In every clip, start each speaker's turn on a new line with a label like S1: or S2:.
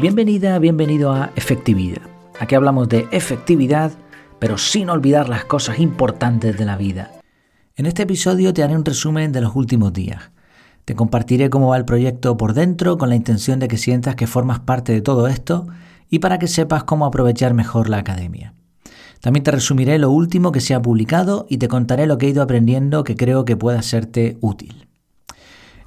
S1: Bienvenida, bienvenido a Efectividad. Aquí hablamos de efectividad, pero sin olvidar las cosas importantes de la vida. En este episodio te haré un resumen de los últimos días. Te compartiré cómo va el proyecto por dentro con la intención de que sientas que formas parte de todo esto y para que sepas cómo aprovechar mejor la academia. También te resumiré lo último que se ha publicado y te contaré lo que he ido aprendiendo que creo que pueda serte útil.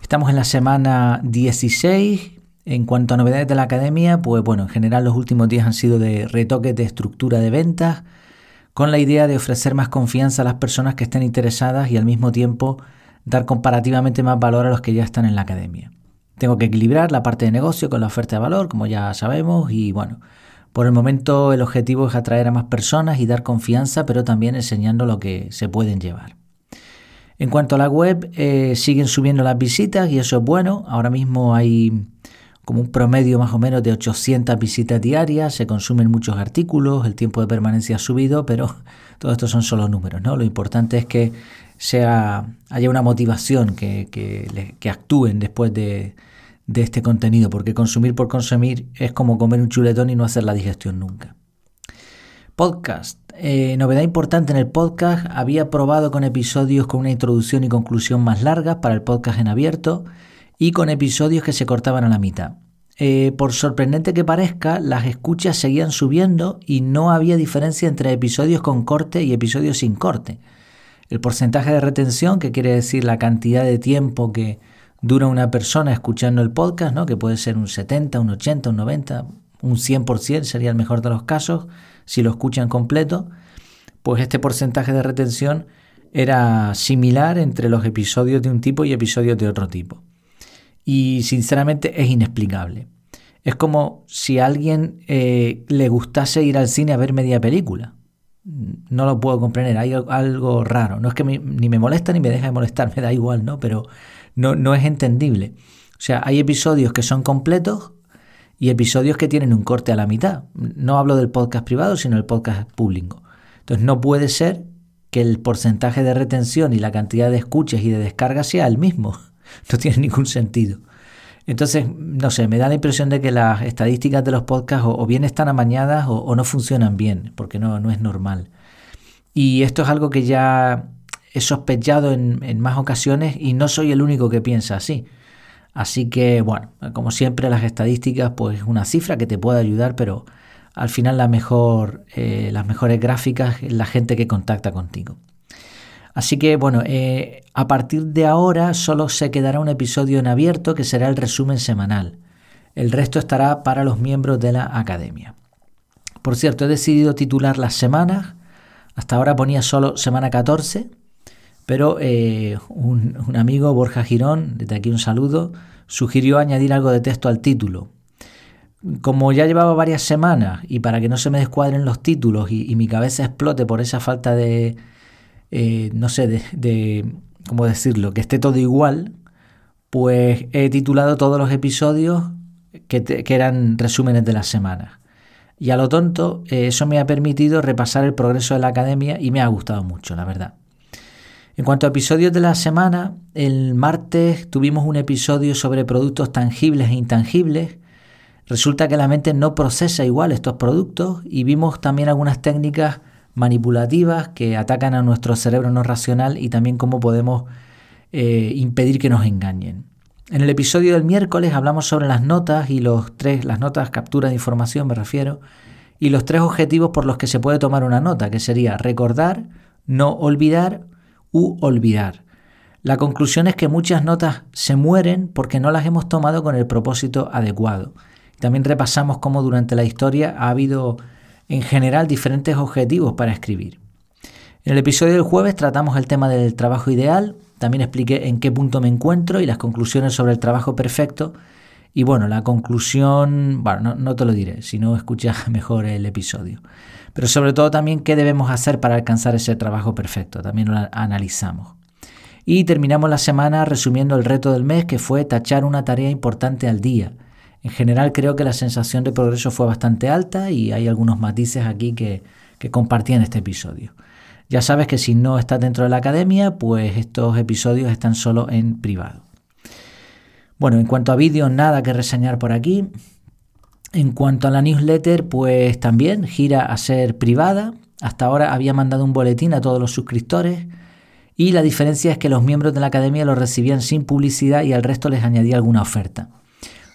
S1: Estamos en la semana 16 en cuanto a novedades de la academia, pues bueno, en general los últimos días han sido de retoques de estructura de ventas, con la idea de ofrecer más confianza a las personas que estén interesadas y al mismo tiempo dar comparativamente más valor a los que ya están en la academia. Tengo que equilibrar la parte de negocio con la oferta de valor, como ya sabemos, y bueno, por el momento el objetivo es atraer a más personas y dar confianza, pero también enseñando lo que se pueden llevar. En cuanto a la web, eh, siguen subiendo las visitas y eso es bueno. Ahora mismo hay como un promedio más o menos de 800 visitas diarias, se consumen muchos artículos, el tiempo de permanencia ha subido, pero todo esto son solo números, ¿no? Lo importante es que sea, haya una motivación, que, actúen después de, de este contenido, porque consumir por consumir es como comer un chuletón y no hacer la digestión nunca. Podcast. Eh, novedad importante en el podcast, había probado con episodios con una introducción y conclusión más largas para el podcast en abierto y con episodios que se cortaban a la mitad. Eh, por sorprendente que parezca, las escuchas seguían subiendo y no había diferencia entre episodios con corte y episodios sin corte. El porcentaje de retención, que quiere decir la cantidad de tiempo que dura una persona escuchando el podcast, ¿no? que puede ser un 70, un 80, un 90, un 100% sería el mejor de los casos, si lo escuchan completo, pues este porcentaje de retención era similar entre los episodios de un tipo y episodios de otro tipo y sinceramente es inexplicable. Es como si a alguien eh, le gustase ir al cine a ver media película. No lo puedo comprender, hay algo raro. No es que ni me molesta ni me deja de molestar, me da igual, ¿no? Pero no, no es entendible. O sea, hay episodios que son completos y episodios que tienen un corte a la mitad. No hablo del podcast privado, sino del podcast público. Entonces no puede ser que el porcentaje de retención y la cantidad de escuchas y de descargas sea el mismo. No tiene ningún sentido. Entonces, no sé, me da la impresión de que las estadísticas de los podcasts o, bien están amañadas o, no funcionan bien, porque no, no es normal. Y esto es algo que ya he sospechado en, en más ocasiones y no soy el único que piensa así. Así que, bueno, como siempre las estadísticas, pues es una cifra que te puede ayudar, pero al final la mejor, eh, las mejores gráficas es la gente que contacta contigo. Así que bueno, eh, a partir de ahora solo se quedará un episodio en abierto que será el resumen semanal. El resto estará para los miembros de la academia. Por cierto, he decidido titular las semanas. Hasta ahora ponía solo semana 14, pero eh, un, un amigo, Borja Girón, desde aquí un saludo, sugirió añadir algo de texto al título. Como ya llevaba varias semanas y para que no se me descuadren los títulos y mi cabeza explote por esa falta de, eh, no sé, de, ¿cómo decirlo?, que esté todo igual, pues he titulado todos los episodios que, eran resúmenes de las semanas. Y a lo tonto, eh, eso me ha permitido repasar el progreso de la academia y me ha gustado mucho, la verdad. En cuanto a episodios de la semana, el martes tuvimos un episodio sobre productos tangibles e intangibles. Resulta que la mente no procesa igual estos productos y vimos también algunas técnicas manipulativas que atacan a nuestro cerebro no racional y también cómo podemos eh, impedir que nos engañen. En el episodio del miércoles hablamos sobre las notas y los tres, las notas captura de información me refiero, y los tres objetivos por los que se puede tomar una nota, que sería recordar, no olvidar u olvidar. La conclusión es que muchas notas se mueren porque no las hemos tomado con el propósito adecuado. También repasamos cómo durante la historia ha habido en general diferentes objetivos para escribir. En el episodio del jueves tratamos el tema del trabajo ideal, también expliqué en qué punto me encuentro y las conclusiones sobre el trabajo perfecto. Y bueno, la conclusión, bueno, no, te lo diré, si no escuchas mejor el episodio. Pero sobre todo también qué debemos hacer para alcanzar ese trabajo perfecto, también lo analizamos. Y terminamos la semana resumiendo el reto del mes que fue tachar una tarea importante al día. En general creo que la sensación de progreso fue bastante alta y hay algunos matices aquí que, que en este episodio. Ya sabes que si no estás dentro de la academia, pues estos episodios están solo en privado. Bueno, en cuanto a vídeos, nada que reseñar por aquí. En cuanto a la newsletter, pues también gira a ser privada. Hasta ahora había mandado un boletín a todos los suscriptores y la diferencia es que los miembros de la academia lo recibían sin publicidad y al resto les añadía alguna oferta.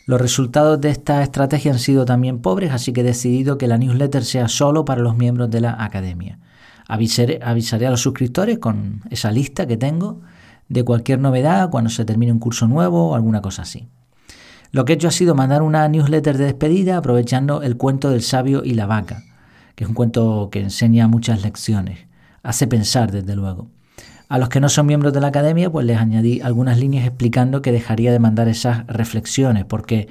S1: Los resultados de esta estrategia han sido también pobres, así que he decidido que la newsletter sea solo para los miembros de la academia. Avisaré, a los suscriptores con esa lista que tengo de cualquier novedad cuando se termine un curso nuevo o alguna cosa así. Lo que he hecho ha sido mandar una newsletter de despedida aprovechando el cuento del sabio y la vaca, que es un cuento que enseña muchas lecciones. Hace pensar, desde luego. A los que no son miembros de la academia, pues les añadí algunas líneas explicando que dejaría de mandar esas reflexiones, porque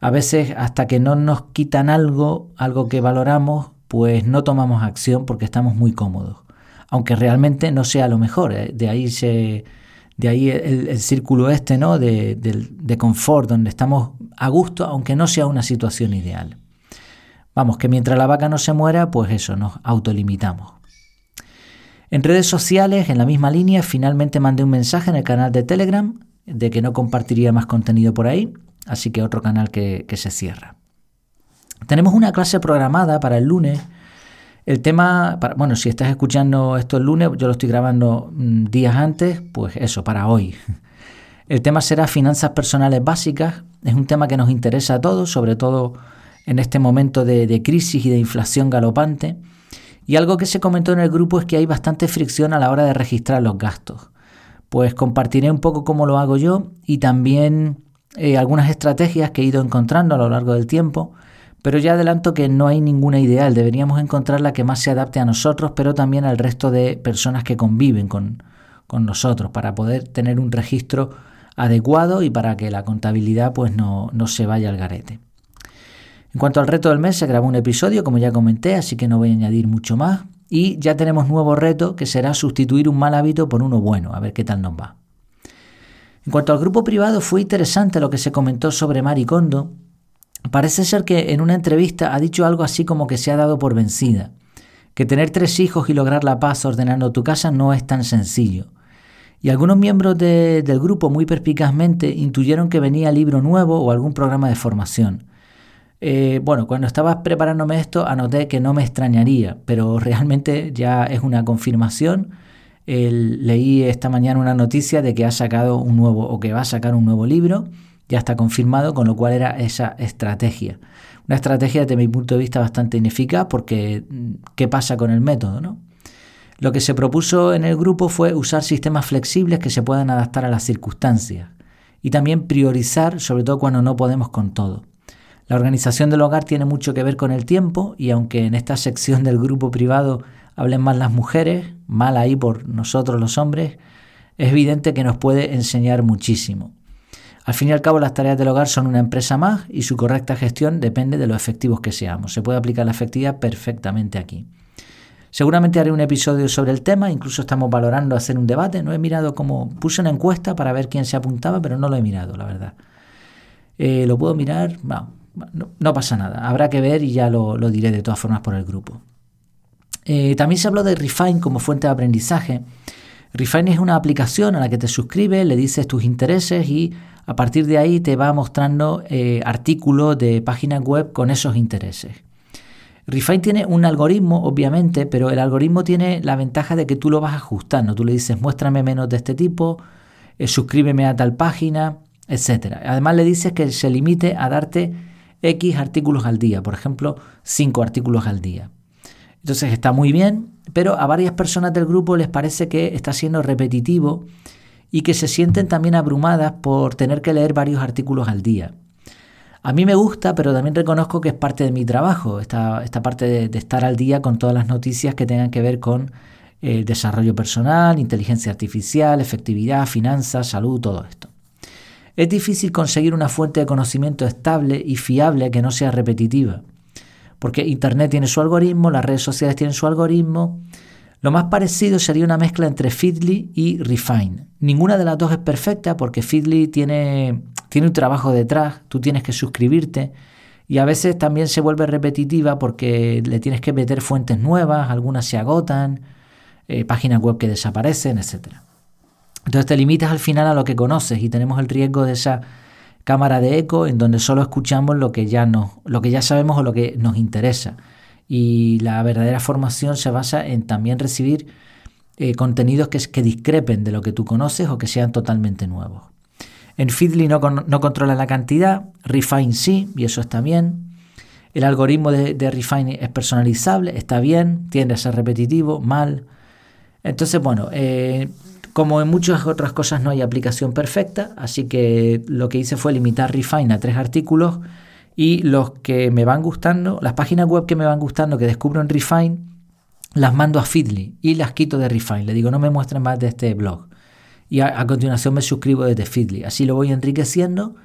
S1: a veces hasta que no nos quitan algo, algo que valoramos, pues no tomamos acción porque estamos muy cómodos. Aunque realmente no sea lo mejor. ¿eh? De ahí se. De ahí el, círculo este, ¿no? De, de confort, donde estamos a gusto, aunque no sea una situación ideal. Vamos, que mientras la vaca no se muera, pues eso, nos autolimitamos. En redes sociales, en la misma línea, finalmente mandé un mensaje en el canal de Telegram de que no compartiría más contenido por ahí, así que otro canal que, se cierra. Tenemos una clase programada para el lunes. El tema, bueno, si estás escuchando esto el lunes, yo lo estoy grabando mm, días antes, pues eso, para hoy. El tema será finanzas personales básicas. Es un tema que nos interesa a todos, sobre todo en este momento de crisis y de inflación galopante. Y algo que se comentó en el grupo es que hay bastante fricción a la hora de registrar los gastos. Pues compartiré un poco cómo lo hago yo y también eh, algunas estrategias que he ido encontrando a lo largo del tiempo, pero ya adelanto que no hay ninguna ideal, deberíamos encontrar la que más se adapte a nosotros, pero también al resto de personas que conviven con, con nosotros, para poder tener un registro adecuado y para que la contabilidad pues no, no se vaya al garete. En cuanto al reto del mes, se grabó un episodio, como ya comenté, así que no voy a añadir mucho más. Y ya tenemos nuevo reto que será sustituir un mal hábito por uno bueno, a ver qué tal nos va. En cuanto al grupo privado, fue interesante lo que se comentó sobre Maricondo. Parece ser que en una entrevista ha dicho algo así como que se ha dado por vencida, que tener tres hijos y lograr la paz ordenando tu casa no es tan sencillo. Y algunos miembros del grupo muy perspicazmente intuyeron que venía libro nuevo o algún programa de formación. Eh, bueno, cuando estaba preparándome esto anoté que no me extrañaría, pero realmente ya es una confirmación. leí esta mañana una noticia de que ha sacado un nuevo o que va a sacar un nuevo libro, ya está confirmado, con lo cual era esa estrategia. Una estrategia desde mi punto de vista bastante ineficaz porque mm, ¿qué pasa con el método? No? Lo que se propuso en el grupo fue usar sistemas flexibles que se puedan adaptar a las circunstancias y también priorizar, sobre todo cuando no podemos con todo. La organización del hogar tiene mucho que ver con el tiempo y aunque en esta sección del grupo privado hablen más las mujeres, mal ahí por nosotros los hombres, es evidente que nos puede enseñar muchísimo. Al fin y al cabo las tareas del hogar son una empresa más y su correcta gestión depende de lo efectivos que seamos. Se puede aplicar la efectividad perfectamente aquí. Seguramente haré un episodio sobre el tema, incluso estamos valorando hacer un debate. No he mirado cómo puse una encuesta para ver quién se apuntaba, pero no lo he mirado, la verdad. Eh, lo puedo mirar, pasa nada, habrá que ver y ya lo, diré de todas formas por el grupo. Eh, también se habló de Refine como fuente de aprendizaje. Refine es una aplicación a la que te suscribes, le dices tus intereses y a partir de ahí te va mostrando eh, artículos de páginas web con esos intereses. Refine tiene un algoritmo, obviamente, pero el algoritmo tiene la ventaja de que tú lo vas ajustando. Tú le dices, muéstrame menos de este tipo, eh, suscríbeme a tal página, etc. Además le dices que se limite a darte X artículos al día, por ejemplo, 5 artículos al día. Entonces está muy bien, pero a varias personas del grupo les parece que está siendo repetitivo y que se sienten también abrumadas por tener que leer varios artículos al día. A mí me gusta, pero también reconozco que es parte de mi trabajo, esta, esta parte de, estar al día con todas las noticias que tengan que ver con el desarrollo personal, inteligencia artificial, efectividad, finanzas, salud, todo esto. Es difícil conseguir una fuente de conocimiento estable y fiable que no sea repetitiva, porque Internet tiene su algoritmo, las redes sociales tienen su algoritmo. Lo más parecido sería una mezcla entre Feedly y Refine. Ninguna de las dos es perfecta porque Feedly tiene, tiene un trabajo detrás, tú tienes que suscribirte y a veces también se vuelve repetitiva porque le tienes que meter fuentes nuevas, algunas se agotan, eh, páginas web que desaparecen, etcétera. Entonces te limitas al final a lo que conoces y tenemos el riesgo de esa cámara de eco en donde solo escuchamos lo que ya, nos, lo que ya sabemos o lo que nos interesa. Y la verdadera formación se basa en también recibir eh, contenidos que, discrepen de lo que tú conoces o que sean totalmente nuevos. En Feedly no, controla la cantidad, Refine sí, y eso está bien. El algoritmo de, de Refine es personalizable, está bien, tiende a ser repetitivo, mal. Entonces, bueno, eh, como en muchas otras cosas no hay aplicación perfecta, así que lo que hice fue limitar Refine a tres artículos y los que me van gustando, las páginas web que me van gustando, que descubro en Refine, las mando a Feedly y las quito de Refine. Le digo, no me muestren más de este blog. Y a, continuación me suscribo desde Feedly. Así lo voy enriqueciendo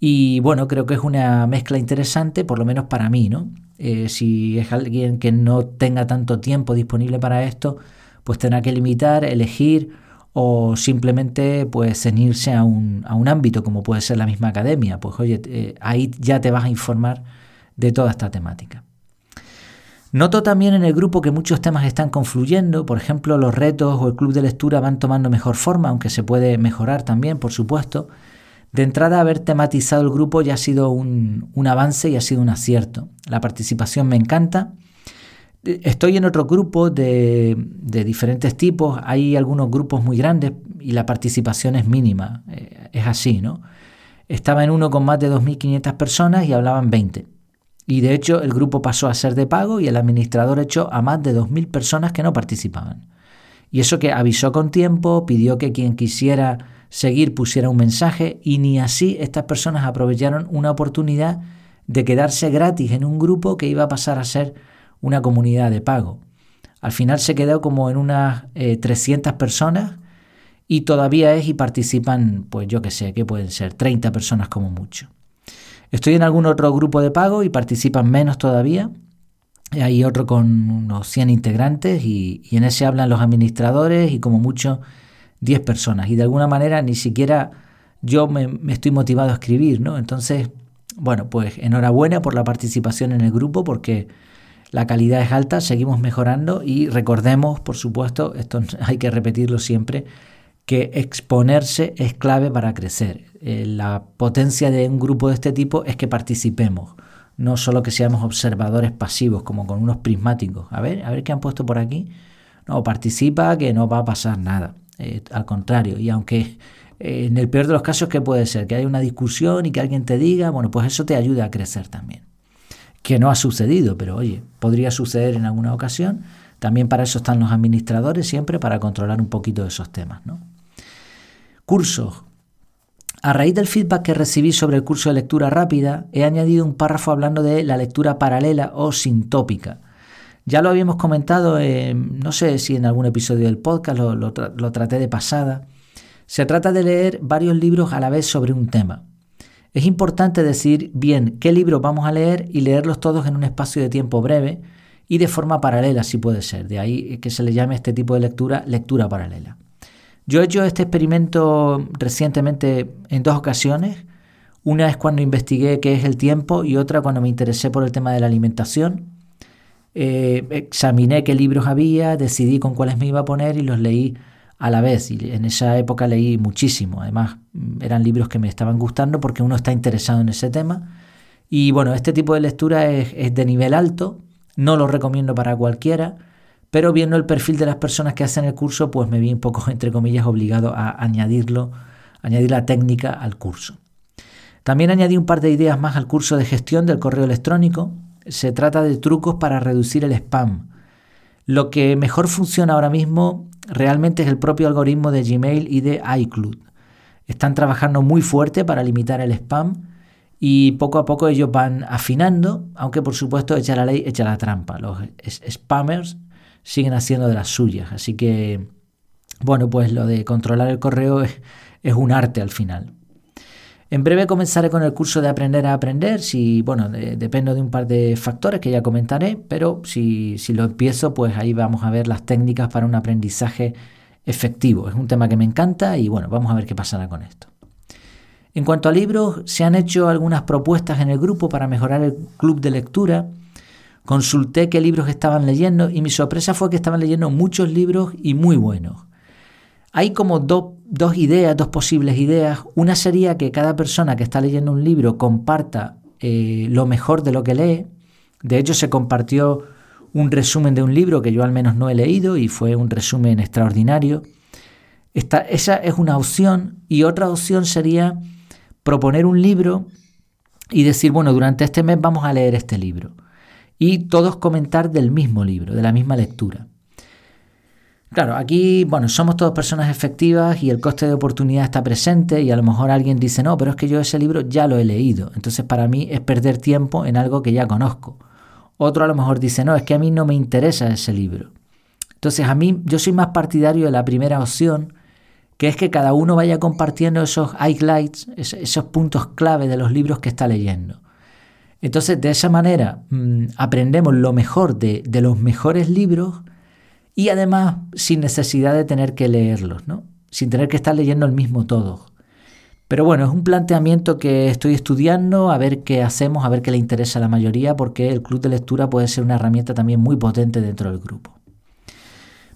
S1: y bueno, creo que es una mezcla interesante, por lo menos para mí, ¿no? Eh, si es alguien que no tenga tanto tiempo disponible para esto, pues tendrá que limitar, elegir o simplemente pues ceñirse a un, a un ámbito como puede ser la misma academia. Pues oye, eh, ahí ya te vas a informar de toda esta temática. Noto también en el grupo que muchos temas están confluyendo, por ejemplo los retos o el club de lectura van tomando mejor forma, aunque se puede mejorar también, por supuesto. De entrada, haber tematizado el grupo ya ha sido un, un avance y ha sido un acierto. La participación me encanta Estoy en otro grupo de, diferentes tipos. Hay algunos grupos muy grandes y la participación es mínima. Eh, es así, ¿no? Estaba en uno con más de 2.500 personas y hablaban 20. Y de hecho el grupo pasó a ser de pago y el administrador echó a más de 2.000 personas que no participaban. Y eso que avisó con tiempo, pidió que quien quisiera seguir pusiera un mensaje y ni así estas personas aprovecharon una oportunidad de quedarse gratis en un grupo que iba a pasar a ser una comunidad de pago. Al final se quedó como en unas 300 eh, personas y todavía es y participan, pues yo qué sé, que pueden ser 30 personas como mucho. Estoy en algún otro grupo de pago y participan menos todavía. Hay otro con unos 100 integrantes y, en ese hablan los administradores y como mucho 10 personas. Y de alguna manera ni siquiera yo me, me estoy motivado a escribir, ¿no? Entonces, bueno, pues enhorabuena por la participación en el grupo porque la calidad es alta, seguimos mejorando y recordemos, por supuesto, esto hay que repetirlo siempre, que exponerse es clave para crecer. Eh, la potencia de un grupo de este tipo es que participemos, no solo que seamos observadores pasivos como con unos prismáticos. A ver, a ver qué han puesto por aquí. No, participa que no va a pasar nada. Eh, al contrario, y aunque eh, en el peor de los casos, ¿qué puede ser? Que haya una discusión y que alguien te diga, bueno, pues eso te ayuda a crecer también que no ha sucedido, pero oye, podría suceder en alguna ocasión. También para eso están los administradores siempre, para controlar un poquito de esos temas. ¿no? Cursos. A raíz del feedback que recibí sobre el curso de lectura rápida, he añadido un párrafo hablando de la lectura paralela o sintópica. Ya lo habíamos comentado, no sé si en algún episodio del podcast lo traté de pasada. Se trata de leer varios libros a la vez sobre un tema. Es importante decir bien qué libros vamos a leer y leerlos todos en un espacio de tiempo breve y de forma paralela, si puede ser. De ahí que se le llame este tipo de lectura lectura paralela. Yo he hecho este experimento recientemente en dos ocasiones. Una es cuando investigué qué es el tiempo y otra cuando me interesé por el tema de la alimentación. Eh, examiné qué libros había, decidí con cuáles me iba a poner y los leí a la vez. Y en esa época leí muchísimo. Además, mm, eran libros que me estaban gustando porque uno está interesado en ese tema. Y bueno, este tipo de lectura es, de nivel alto. No lo recomiendo para cualquiera. Pero viendo el perfil de las personas que hacen el curso, pues me vi un poco, entre comillas, obligado a añadirlo, añadir la técnica al curso. También añadí un par de ideas más al curso de gestión del correo electrónico. Se trata de trucos para reducir el spam. Lo que mejor funciona ahora mismo realmente es el propio algoritmo de Gmail y de iCloud. Están trabajando muy fuerte para limitar el spam y poco a poco ellos van afinando, aunque por supuesto echa la ley, echa la trampa. Los spammers siguen haciendo de las suyas. Así que, bueno, pues lo de controlar el correo es, es un arte al final. En breve comenzaré con el curso de aprender a aprender, si, bueno, dependo de un par de factores que ya comentaré, pero si, si lo empiezo, pues ahí vamos a ver las técnicas para un aprendizaje efectivo. Es un tema que me encanta y bueno, vamos a ver qué pasará con esto. En cuanto a libros, se han hecho algunas propuestas en el grupo para mejorar el club de lectura. Consulté qué libros estaban leyendo y mi sorpresa fue que estaban leyendo muchos libros y muy buenos. Hay como dos ideas, dos posibles ideas. Una sería que cada persona que está leyendo un libro comparta eh, lo mejor de lo que lee. De hecho, se compartió un resumen de un libro que yo al menos no he leído y fue un resumen extraordinario. esa es una opción y otra opción sería proponer un libro y decir, bueno, durante este mes vamos a leer este libro. Y todos comentar del mismo libro, de la misma lectura. Claro, aquí, bueno, somos todas personas efectivas y el coste de oportunidad está presente y a lo mejor alguien dice, no, pero es que yo ese libro ya lo he leído, entonces para mí es perder tiempo en algo que ya conozco. Otro a lo mejor dice, no, es que a mí no me interesa ese libro. Entonces a mí yo soy más partidario de la primera opción, que es que cada uno vaya compartiendo esos highlights, esos puntos clave de los libros que está leyendo. Entonces de esa manera mm, aprendemos lo mejor de los mejores libros y además sin necesidad de tener que leerlos, ¿no? sin tener que estar leyendo el mismo todo. Pero bueno, es un planteamiento que estoy estudiando, a ver qué hacemos, a ver qué le interesa a la mayoría, porque el club de lectura puede ser una herramienta también muy potente dentro del grupo.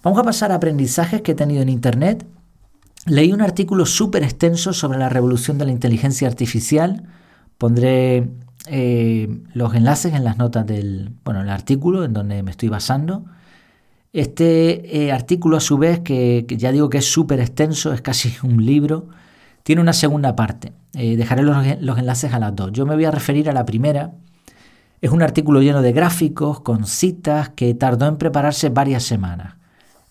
S1: Vamos a pasar a aprendizajes que he tenido en Internet. Leí un artículo súper extenso sobre la revolución de la inteligencia artificial. Pondré eh, los enlaces en las notas del bueno, el artículo en donde me estoy basando. Este eh, artículo, a su vez, que, ya digo que es súper extenso, es casi un libro, tiene una segunda parte. Eh, dejaré los, los, enlaces a las dos. Yo me voy a referir a la primera. Es un artículo lleno de gráficos, con citas, que tardó en prepararse varias semanas.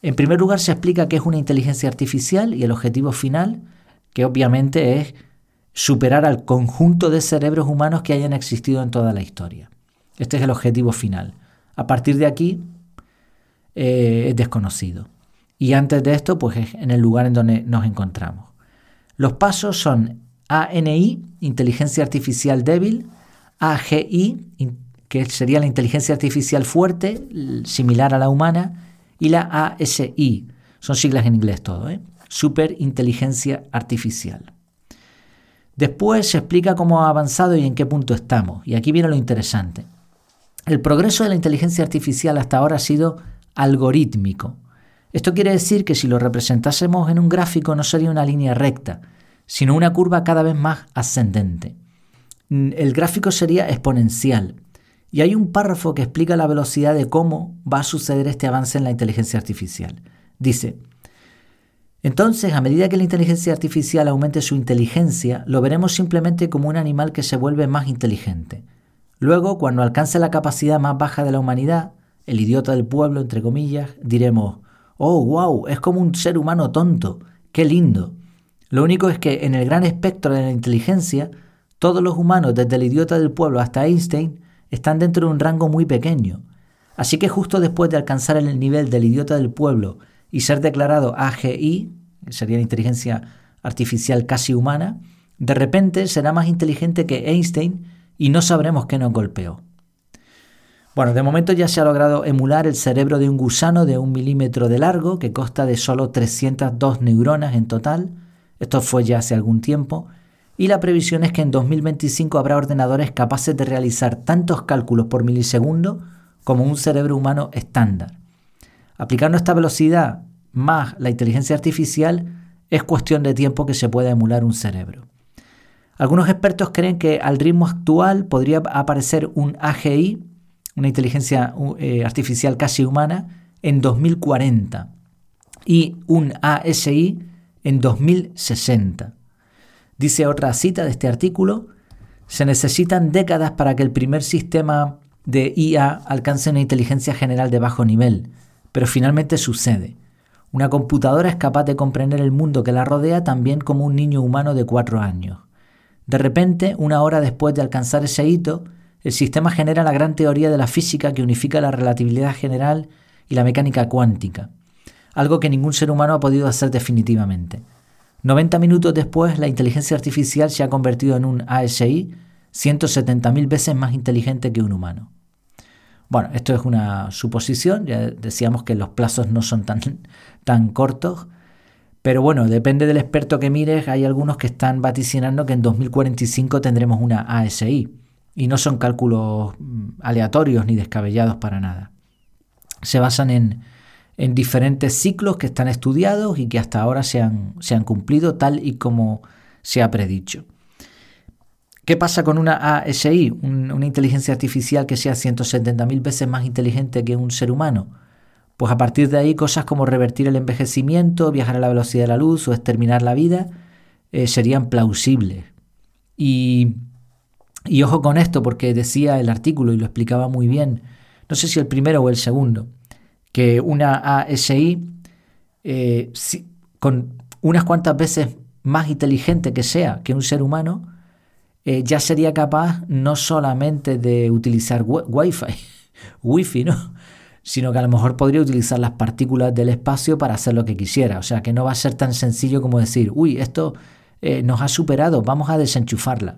S1: En primer lugar, se explica qué es una inteligencia artificial y el objetivo final, que obviamente es superar al conjunto de cerebros humanos que hayan existido en toda la historia. Este es el objetivo final. A partir de aquí, eh, es desconocido. Y antes de esto, pues es en el lugar en donde nos encontramos. Los pasos son ANI, inteligencia artificial débil, AGI, que sería la inteligencia artificial fuerte, similar a la humana, y la ASI, son siglas en inglés todo, ¿eh? superinteligencia artificial. Después se explica cómo ha avanzado y en qué punto estamos. Y aquí viene lo interesante. El progreso de la inteligencia artificial hasta ahora ha sido algorítmico. Esto quiere decir que si lo representásemos en un gráfico no sería una línea recta, sino una curva cada vez más ascendente. Mm, el gráfico sería exponencial. Y hay un párrafo que explica la velocidad de cómo va a suceder este avance en la inteligencia artificial. Dice, entonces, a medida que la inteligencia artificial aumente su inteligencia, lo veremos simplemente como un animal que se vuelve más inteligente. Luego, cuando alcance la capacidad más baja de la humanidad, el idiota del pueblo, entre comillas, diremos, oh, wow, es como un ser humano tonto, qué lindo. Lo único es que en el gran espectro de la inteligencia, todos los humanos, desde el idiota del pueblo hasta Einstein, están dentro de un rango muy pequeño. Así que justo después de alcanzar el nivel del idiota del pueblo y ser declarado AGI, que sería la inteligencia artificial casi humana, de repente será más inteligente que Einstein y no sabremos qué nos golpeó. Bueno, de momento ya se ha logrado emular el cerebro de un gusano de un milímetro de largo que consta de solo 302 neuronas en total. Esto fue ya hace algún tiempo. Y la previsión es que en 2025 habrá ordenadores capaces de realizar tantos cálculos por milisegundo como un cerebro humano estándar. Aplicando esta velocidad más la inteligencia artificial, es cuestión de tiempo que se pueda emular un cerebro. Algunos expertos creen que al ritmo actual podría aparecer un AGI, una inteligencia eh, artificial casi humana, en 2040 y un ASI en 2060. Dice otra cita de este artículo, se necesitan décadas para que el primer sistema de IA alcance una inteligencia general de bajo nivel, pero finalmente sucede. Una computadora es capaz de comprender el mundo que la rodea también como un niño humano de cuatro años. De repente, una hora después de alcanzar ese hito, el sistema genera la gran teoría de la física que unifica la relatividad general y la mecánica cuántica, algo que ningún ser humano ha podido hacer definitivamente. 90 minutos después, la inteligencia artificial se ha convertido en un ASI 170.000 veces más inteligente que un humano. Bueno, esto es una suposición, ya decíamos que los plazos no son tan, tan cortos, pero bueno, depende del experto que mires, hay algunos que están vaticinando que en 2045 tendremos una ASI y no son cálculos mm, aleatorios ni descabellados para nada. Se basan en, en diferentes ciclos que están estudiados y que hasta ahora se han, se han cumplido tal y como se ha predicho. ¿Qué pasa con una ASI, una inteligencia artificial que sea 170.000 veces más inteligente que un ser humano? Pues a partir de ahí cosas como revertir el envejecimiento, viajar a la velocidad de la luz o exterminar la vida eh, serían plausibles. Y, y ojo con esto porque decía el artículo y lo explicaba muy bien, no sé si el primero o el segundo, que una ASI eh, con unas cuantas veces más inteligente que sea que un ser humano, eh, ya sería capaz no solamente de utilizar Wi-Fi, Wi-Fi, ¿no? sino que a lo mejor podría utilizar las partículas del espacio para hacer lo que quisiera. O sea, que no va a ser tan sencillo como decir, uy, esto eh, nos ha superado, vamos a desenchufarla.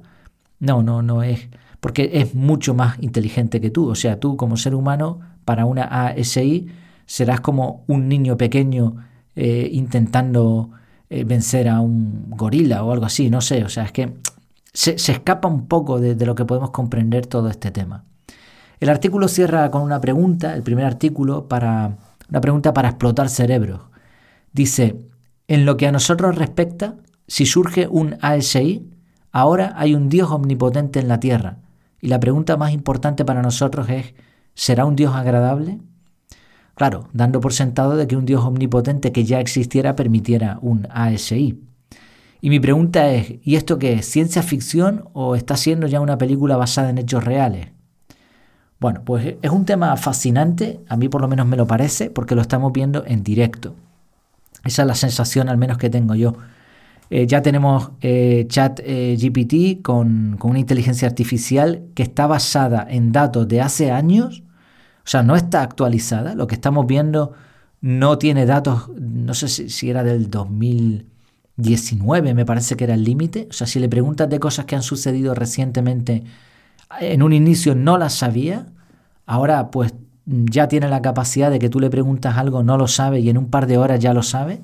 S1: No, no, no es, porque es mucho más inteligente que tú. O sea, tú como ser humano, para una ASI, serás como un niño pequeño eh, intentando eh, vencer a un gorila o algo así, no sé, o sea, es que se, escapa un poco de, lo que podemos comprender todo este tema. El artículo cierra con una pregunta, el primer artículo, para una pregunta para explotar cerebros. Dice, en lo que a nosotros respecta, si surge un ASI, ahora hay un Dios omnipotente en la Tierra. Y la pregunta más importante para nosotros es, ¿será un Dios agradable? Claro, dando por sentado de que un Dios omnipotente que ya existiera permitiera un ASI. Y mi pregunta es, ¿y esto qué es? ¿Ciencia ficción o está siendo ya una película basada en hechos reales? Bueno, pues es un tema fascinante, a mí por lo menos me lo parece, porque lo estamos viendo en directo. Esa es la sensación al menos que tengo yo. Eh, ya tenemos eh, chat eh, GPT con, con una inteligencia artificial que está basada en datos de hace años o sea, no está actualizada. Lo que estamos viendo no tiene datos, no sé si, era del 2019, me parece que era el límite. O sea, si le preguntas de cosas que han sucedido recientemente, en un inicio no las sabía, ahora pues ya tiene la capacidad de que tú le preguntas algo, no lo sabe y en un par de horas ya lo sabe,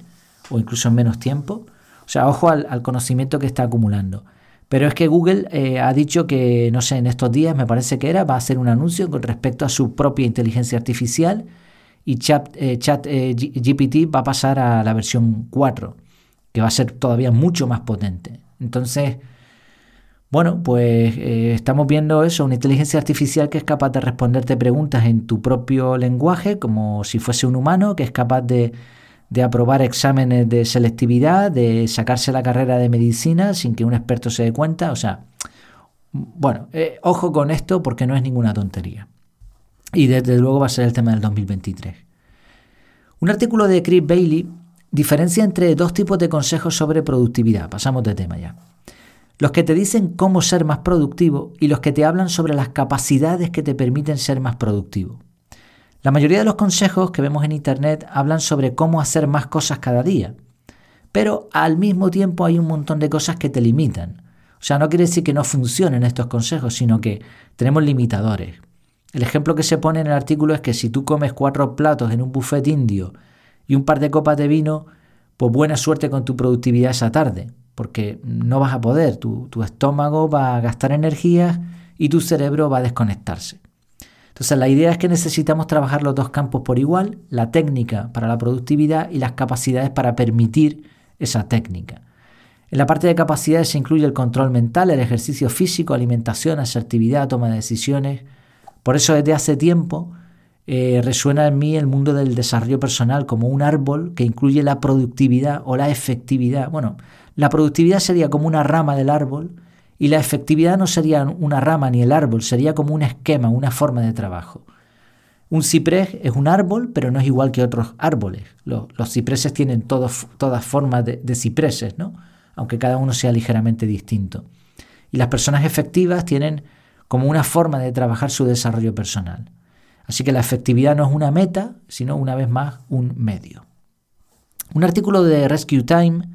S1: o incluso en menos tiempo. O sea, ojo al conocimiento que está acumulando. Pero es que Google eh, ha dicho que, no sé, en estos días me parece que era, va a hacer un anuncio con respecto a su propia inteligencia artificial y Chat, eh, chat eh, GPT va a pasar a la versión 4, que va a ser todavía mucho más potente. Entonces, bueno, pues estamos viendo eso, una inteligencia artificial que es capaz de responderte preguntas en tu propio lenguaje, como si fuese un humano, que es capaz de de aprobar exámenes de selectividad, de sacarse la carrera de medicina sin que un experto se dé cuenta. O sea, bueno, eh, ojo con esto porque no es ninguna tontería. Y desde luego va a ser el tema del 2023. Un artículo de Chris Bailey diferencia entre dos tipos de consejos sobre productividad. Pasamos de tema ya. Los que te dicen cómo ser más productivo y los que te hablan sobre las capacidades que te permiten ser más productivo. La mayoría de los consejos que vemos en Internet hablan sobre cómo hacer más cosas cada día, pero al mismo tiempo hay un montón de cosas que te limitan. O sea, no quiere decir que no funcionen estos consejos, sino que tenemos limitadores. El ejemplo que se pone en el artículo es que si tú comes cuatro platos en un buffet indio y un par de copas de vino, pues buena suerte con tu productividad esa tarde, porque no vas a poder, tu, estómago va a gastar energías y tu cerebro va a desconectarse. Entonces la idea es que necesitamos trabajar los dos campos por igual, la técnica para la productividad y las capacidades para permitir esa técnica. En la parte de capacidades se incluye el control mental, el ejercicio físico, alimentación, asertividad, toma de decisiones. Por eso desde hace tiempo eh, resuena en mí el mundo del desarrollo personal como un árbol que incluye la productividad o la efectividad. Bueno, la productividad sería como una rama del árbol y la efectividad no sería una rama ni el árbol, sería como un esquema, una forma de trabajo. Un ciprés es un árbol, pero no es igual que otros árboles. Los, cipreses tienen todas formas de, de cipreses, ¿no? aunque cada uno sea ligeramente distinto. Y las personas efectivas tienen como una forma de trabajar su desarrollo personal. Así que la efectividad no es una meta, sino una vez más un medio. Un artículo de Rescue Time,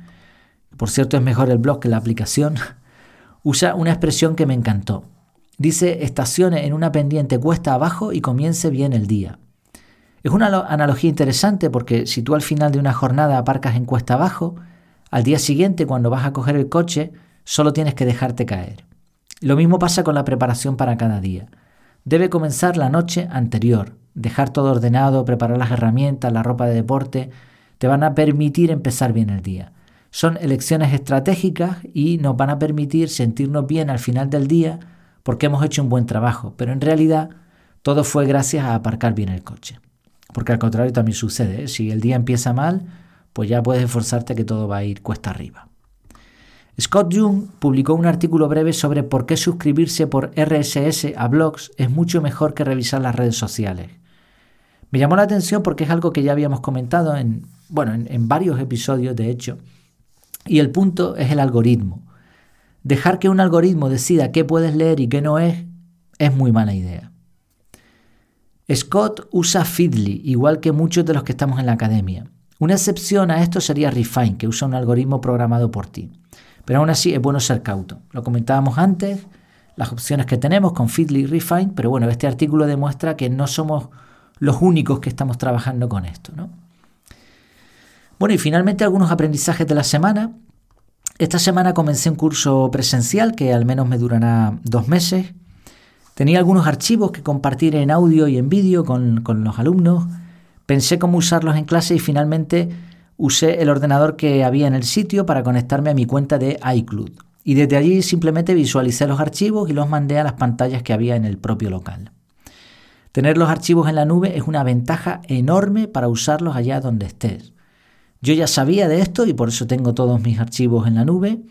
S1: por cierto es mejor el blog que la aplicación, usa una expresión que me encantó. Dice, estacione en una pendiente cuesta abajo y comience bien el día. Es una analogía interesante porque si tú al final de una jornada aparcas en cuesta abajo, al día siguiente cuando vas a coger el coche solo tienes que dejarte caer. Lo mismo pasa con la preparación para cada día. debe comenzar la noche anterior. Dejar todo ordenado, preparar las herramientas, la ropa de deporte, te van a permitir empezar bien el día. Son elecciones estratégicas y nos van a permitir sentirnos bien al final del día porque hemos hecho un buen trabajo, pero en realidad todo fue gracias a aparcar bien el coche. Porque al contrario también sucede, ¿eh? si el día empieza mal, pues ya puedes esforzarte que todo va a ir cuesta arriba. Scott Jung publicó un artículo breve sobre por qué suscribirse por RSS a blogs es mucho mejor que revisar las redes sociales. Me llamó la atención porque es algo que ya habíamos comentado en, bueno, en, varios episodios de hecho. Y el punto es el algoritmo. Dejar que un algoritmo decida qué puedes leer y qué no es es muy mala idea. Scott usa Feedly, igual que muchos de los que estamos en la academia. Una excepción a esto sería Refine, que usa un algoritmo programado por ti. Pero aún así es bueno ser cauto. Lo comentábamos antes, las opciones que tenemos con Feedly y Refine, pero bueno, este artículo demuestra que no somos los únicos que estamos trabajando con esto. ¿no? Bueno, y finalmente algunos aprendizajes de la semana. Esta semana comencé un curso presencial que al menos me durará dos meses. Tenía algunos archivos que compartir en audio y en vídeo con, con los alumnos. Pensé cómo usarlos en clase y finalmente usé el ordenador que había en el sitio para conectarme a mi cuenta de iCloud. Y desde allí simplemente visualicé los archivos y los mandé a las pantallas que había en el propio local. Tener los archivos en la nube es una ventaja enorme para usarlos allá donde estés. Yo ya sabía de esto y por eso tengo todos mis archivos en la nube,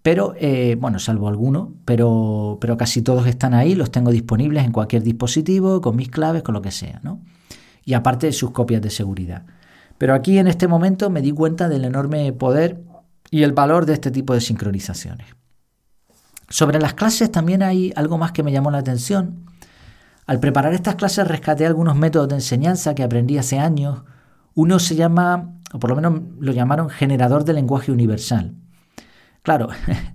S1: pero, eh, bueno, salvo algunos, pero, pero casi todos están ahí, los tengo disponibles en cualquier dispositivo, con mis claves, con lo que sea, ¿no? Y aparte de sus copias de seguridad. Pero aquí en este momento me di cuenta del enorme poder y el valor de este tipo de sincronizaciones. Sobre las clases también hay algo más que me llamó la atención. Al preparar estas clases rescaté algunos métodos de enseñanza que aprendí hace años. Uno se llama, o por lo menos lo llamaron generador de lenguaje universal. Claro,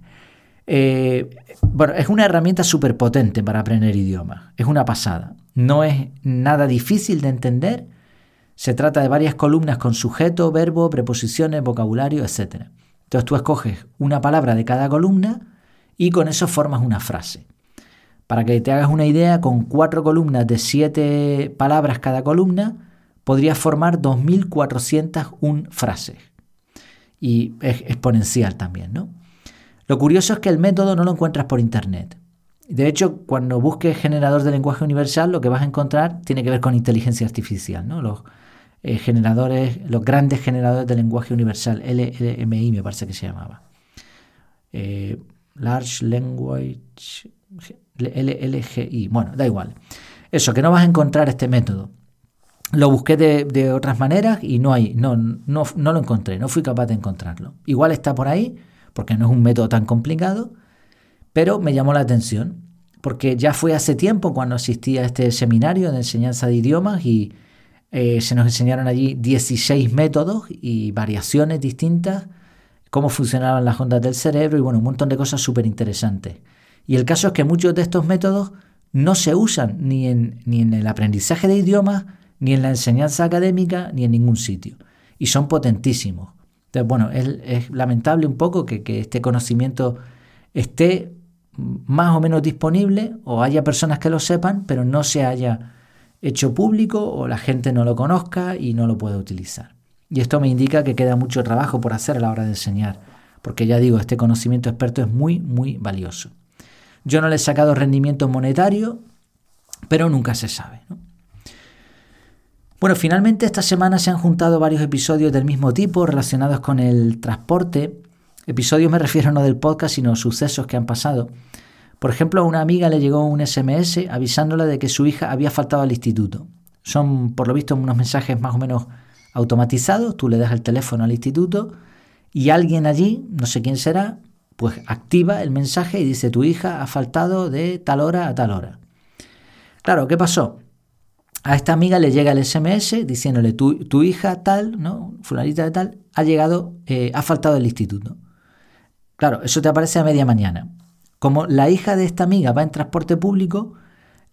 S1: eh, bueno, es una herramienta súper potente para aprender idiomas. Es una pasada. No es nada difícil de entender se trata de varias columnas con sujeto, verbo, preposiciones, vocabulario, etc. Entonces tú escoges una palabra de cada columna y con eso formas una frase. Para que te hagas una idea, con cuatro columnas de siete palabras cada columna, podrías formar 2.401 frases. Y es exponencial también, ¿no? Lo curioso es que el método no lo encuentras por internet. De hecho, cuando busques generador de lenguaje universal, lo que vas a encontrar tiene que ver con inteligencia artificial, ¿no? Los, eh, generadores, los grandes generadores de lenguaje universal, LLMI me parece que se llamaba. Eh, Large Language, LLGI, bueno, da igual. Eso, que no vas a encontrar este método. Lo busqué de, otras maneras y no, hay, no, no, no lo encontré, no fui capaz de encontrarlo. Igual está por ahí, porque no es un método tan complicado, pero me llamó la atención, porque ya fue hace tiempo cuando asistí a este seminario de enseñanza de idiomas y, eh, se nos enseñaron allí 16 métodos y variaciones distintas, cómo funcionaban las ondas del cerebro y bueno, un montón de cosas súper interesantes. Y el caso es que muchos de estos métodos no se usan ni en, ni en el aprendizaje de idiomas, ni en la enseñanza académica, ni en ningún sitio. Y son potentísimos. Entonces, bueno, es, lamentable un poco que, este conocimiento esté más o menos disponible o haya personas que lo sepan, pero no se haya hecho público o la gente no lo conozca y no lo pueda utilizar. Y esto me indica que queda mucho trabajo por hacer a la hora de enseñar, porque ya digo, este conocimiento experto es muy, muy valioso. Yo no le he sacado rendimiento monetario, pero nunca se sabe. Bueno, finalmente esta semana se han juntado varios episodios del mismo tipo relacionados con el transporte. Episodios me refiero no del podcast, sino sucesos que han pasado. Por ejemplo, a una amiga le llegó un SMS avisándola de que su hija había faltado al instituto. Son, por lo visto, unos mensajes más o menos automatizados. Tú le das el teléfono al instituto y alguien allí, no sé quién será, pues activa el mensaje y dice tu hija ha faltado de tal hora a tal hora. Claro, ¿qué pasó? A esta amiga le llega el SMS diciéndole tu, hija tal, ¿no? Fulanita de tal, ha llegado, eh, ha faltado al instituto. Claro, eso te aparece a media mañana. Como la hija de esta amiga va en transporte público,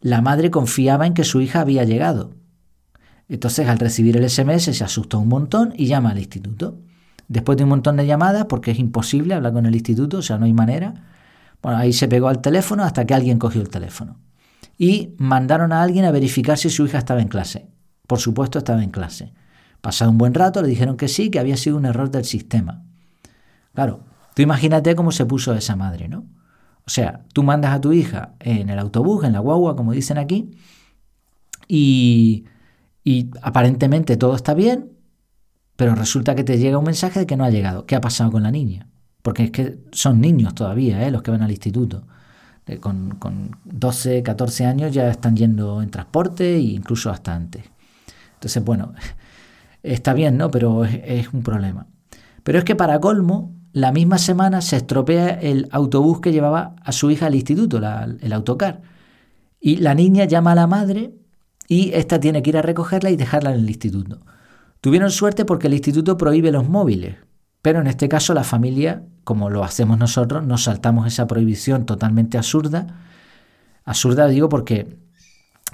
S1: la madre confiaba en que su hija había llegado. Entonces, al recibir el SMS, se asustó un montón y llama al instituto. Después de un montón de llamadas, porque es imposible hablar con el instituto, o sea, no hay manera, bueno, ahí se pegó al teléfono hasta que alguien cogió el teléfono. Y mandaron a alguien a verificar si su hija estaba en clase. Por supuesto estaba en clase. Pasado un buen rato le dijeron que sí, que había sido un error del sistema. Claro, tú imagínate cómo se puso esa madre, ¿no? O sea, tú mandas a tu hija en el autobús, en la guagua, como dicen aquí, y, y aparentemente todo está bien, pero resulta que te llega un mensaje de que no ha llegado. ¿Qué ha pasado con la niña? Porque es que son niños todavía, ¿eh? los que van al instituto. Con, con, 12, 14 años ya están yendo en transporte e incluso hasta antes. Entonces, bueno, está bien, ¿no? Pero es, un problema. Pero es que para colmo, la misma semana se estropea el autobús que llevaba a su hija al instituto, el autocar. Y la niña llama a la madre y esta tiene que ir a recogerla y dejarla en el instituto. Tuvieron suerte porque el instituto prohíbe los móviles, pero en este caso la familia, como lo hacemos nosotros, nos saltamos esa prohibición totalmente absurda. Absurda digo porque,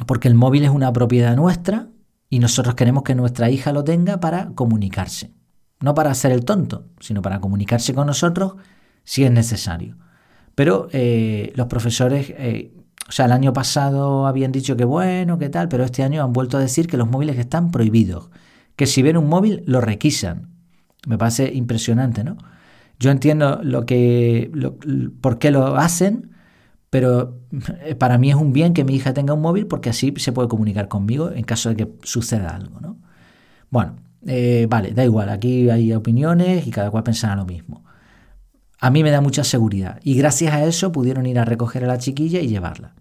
S1: porque el móvil es una propiedad nuestra y nosotros queremos que nuestra hija lo tenga para comunicarse. No para hacer el tonto, sino para comunicarse con nosotros si es necesario. Pero eh, los profesores, eh, o sea, el año pasado habían dicho que bueno, que tal, pero este año han vuelto a decir que los móviles están prohibidos, que si ven un móvil lo requisan. Me parece impresionante, ¿no? Yo entiendo lo que, por qué lo hacen, pero eh, para mí es un bien que mi hija tenga un móvil porque así se puede comunicar conmigo en caso de que suceda algo, ¿no? Bueno, eh, vale, da igual, aquí hay opiniones y cada cual pensará lo mismo. A mí me da mucha seguridad y gracias a eso pudieron ir a recoger a la chiquilla y llevarla.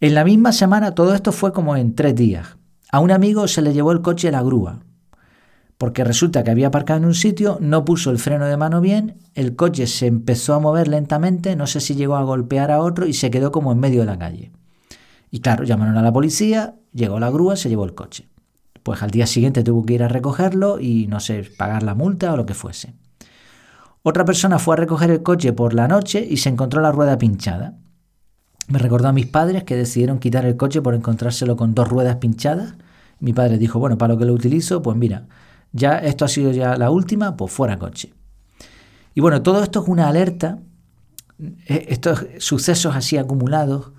S1: En la misma semana todo esto fue como en tres días. A un amigo se le llevó el coche a la grúa porque resulta que había aparcado en un sitio, no puso el freno de mano bien, el coche se empezó a mover lentamente, no sé si llegó a golpear a otro y se quedó como en medio de la calle. Y claro, llamaron a la policía, llegó la grúa, se llevó el coche. Pues al día siguiente tuvo que ir a recogerlo y no sé, pagar la multa o lo que fuese. Otra persona fue a recoger el coche por la noche y se encontró la rueda pinchada. Me recordó a mis padres que decidieron quitar el coche por encontrárselo con dos ruedas pinchadas. Mi padre dijo, bueno, para lo que lo utilizo, pues mira, ya esto ha sido ya la última, pues fuera coche. Y bueno, todo esto es una alerta, eh, estos sucesos así acumulados,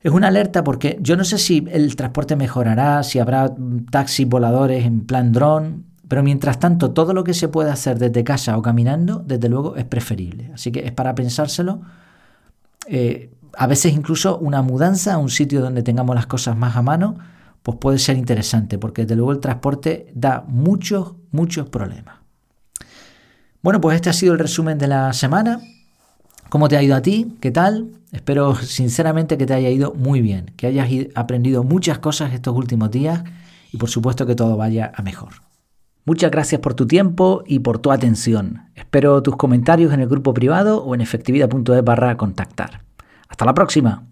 S1: es una alerta porque yo no sé si el transporte mejorará, si habrá taxis voladores en plan dron, pero mientras tanto todo lo que se puede hacer desde casa o caminando, desde luego es preferible. Así que es para pensárselo. Eh, a veces incluso una mudanza a un sitio donde tengamos las cosas más a mano pues puede ser interesante, porque desde luego el transporte da muchos, muchos problemas. Bueno, pues este ha sido el resumen de la semana. ¿Cómo te ha ido a ti? ¿Qué tal? Espero sinceramente que te haya ido muy bien, que hayas aprendido muchas cosas estos últimos días y por supuesto que todo vaya a mejor. Muchas gracias por tu tiempo y por tu atención. Espero tus comentarios en el grupo privado o en efectividad.es barra contactar. Hasta la próxima.